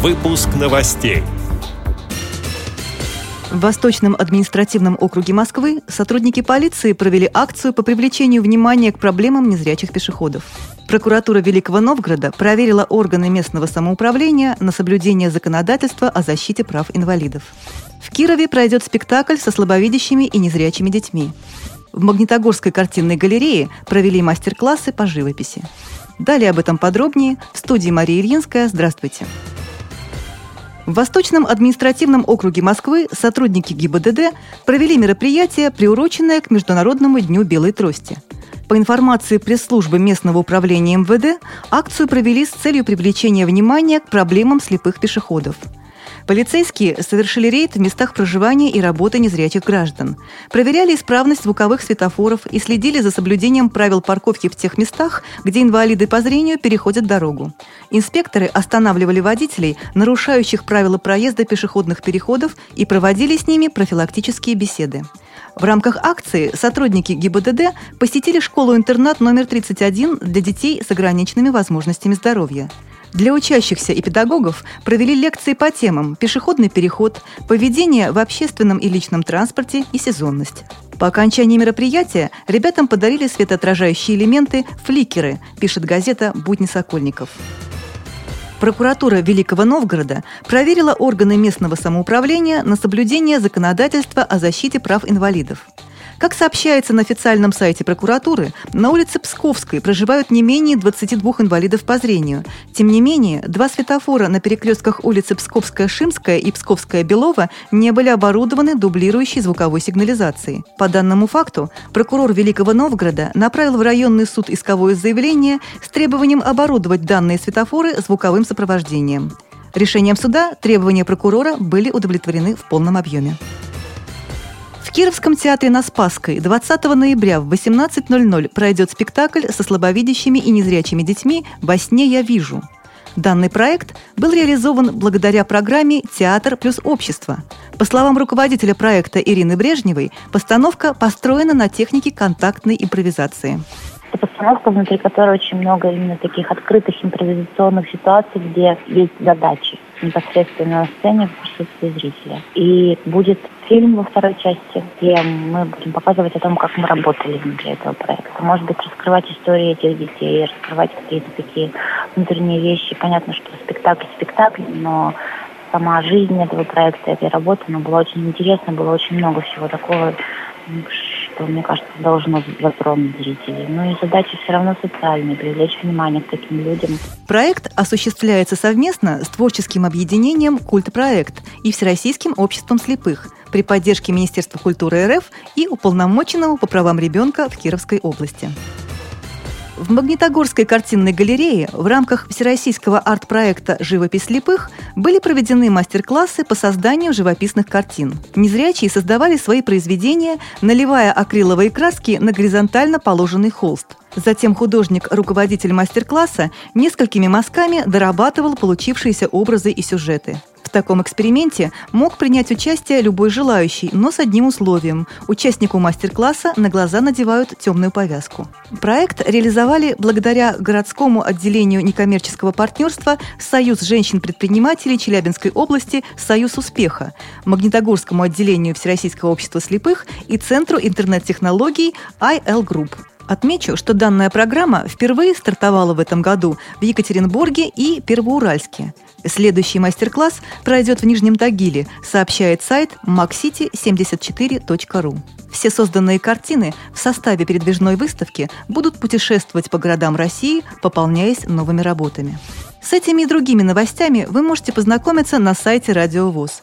Выпуск новостей. В Восточном административном округе Москвы сотрудники полиции провели акцию по привлечению внимания к проблемам незрячих пешеходов. Прокуратура Великого Новгорода проверила органы местного самоуправления на соблюдение законодательства о защите прав инвалидов. В Кирове пройдет спектакль со слабовидящими и незрячими детьми. В Магнитогорской картинной галерее провели мастер-классы по живописи. Далее об этом подробнее в студии Мария Ильинская. Здравствуйте. В Восточном административном округе Москвы сотрудники ГИБДД провели мероприятие, приуроченное к Международному дню белой трости. По информации пресс-службы местного управления МВД, акцию провели с целью привлечения внимания к проблемам слепых пешеходов – Полицейские совершили рейд в местах проживания и работы незрячих граждан. Проверяли исправность звуковых светофоров и следили за соблюдением правил парковки в тех местах, где инвалиды по зрению переходят дорогу. Инспекторы останавливали водителей, нарушающих правила проезда пешеходных переходов, и проводили с ними профилактические беседы. В рамках акции сотрудники ГИБДД посетили школу-интернат номер 31 для детей с ограниченными возможностями здоровья. Для учащихся и педагогов провели лекции по темам «Пешеходный переход», «Поведение в общественном и личном транспорте» и «Сезонность». По окончании мероприятия ребятам подарили светоотражающие элементы «фликеры», пишет газета «Будни Сокольников». Прокуратура Великого Новгорода проверила органы местного самоуправления на соблюдение законодательства о защите прав инвалидов – как сообщается на официальном сайте прокуратуры, на улице Псковской проживают не менее 22 инвалидов по зрению. Тем не менее, два светофора на перекрестках улицы Псковская-Шимская и Псковская-Белова не были оборудованы дублирующей звуковой сигнализацией. По данному факту, прокурор Великого Новгорода направил в районный суд исковое заявление с требованием оборудовать данные светофоры звуковым сопровождением. Решением суда требования прокурора были удовлетворены в полном объеме. В Кировском театре на Спасской 20 ноября в 18.00 пройдет спектакль со слабовидящими и незрячими детьми «Во сне я вижу». Данный проект был реализован благодаря программе «Театр плюс общество». По словам руководителя проекта Ирины Брежневой, постановка построена на технике контактной импровизации. Это постановка, внутри которой очень много именно таких открытых импровизационных ситуаций, где есть задачи непосредственно на сцене в присутствии зрителя. И будет фильм во второй части, где мы будем показывать о том, как мы работали внутри этого проекта. Может быть, раскрывать истории этих детей, раскрывать какие-то такие внутренние вещи. Понятно, что спектакль спектакль, но сама жизнь этого проекта, этой работы, она была очень интересна, было очень много всего такого, что, мне кажется, должно затронуть зрителей. Но и задача все равно социальная, привлечь внимание к таким людям. Проект осуществляется совместно с творческим объединением «Культпроект» и Всероссийским обществом слепых при поддержке Министерства культуры РФ и уполномоченного по правам ребенка в Кировской области. В Магнитогорской картинной галерее в рамках всероссийского арт-проекта «Живопись слепых» были проведены мастер-классы по созданию живописных картин. Незрячие создавали свои произведения, наливая акриловые краски на горизонтально положенный холст. Затем художник-руководитель мастер-класса несколькими мазками дорабатывал получившиеся образы и сюжеты. В таком эксперименте мог принять участие любой желающий, но с одним условием. Участнику мастер-класса на глаза надевают темную повязку. Проект реализовали благодаря городскому отделению некоммерческого партнерства «Союз женщин-предпринимателей Челябинской области. Союз успеха», Магнитогорскому отделению Всероссийского общества слепых и Центру интернет-технологий IL Group. Отмечу, что данная программа впервые стартовала в этом году в Екатеринбурге и Первоуральске – Следующий мастер-класс пройдет в Нижнем Тагиле, сообщает сайт maxcity74.ru. Все созданные картины в составе передвижной выставки будут путешествовать по городам России, пополняясь новыми работами. С этими и другими новостями вы можете познакомиться на сайте Радио ВОЗ.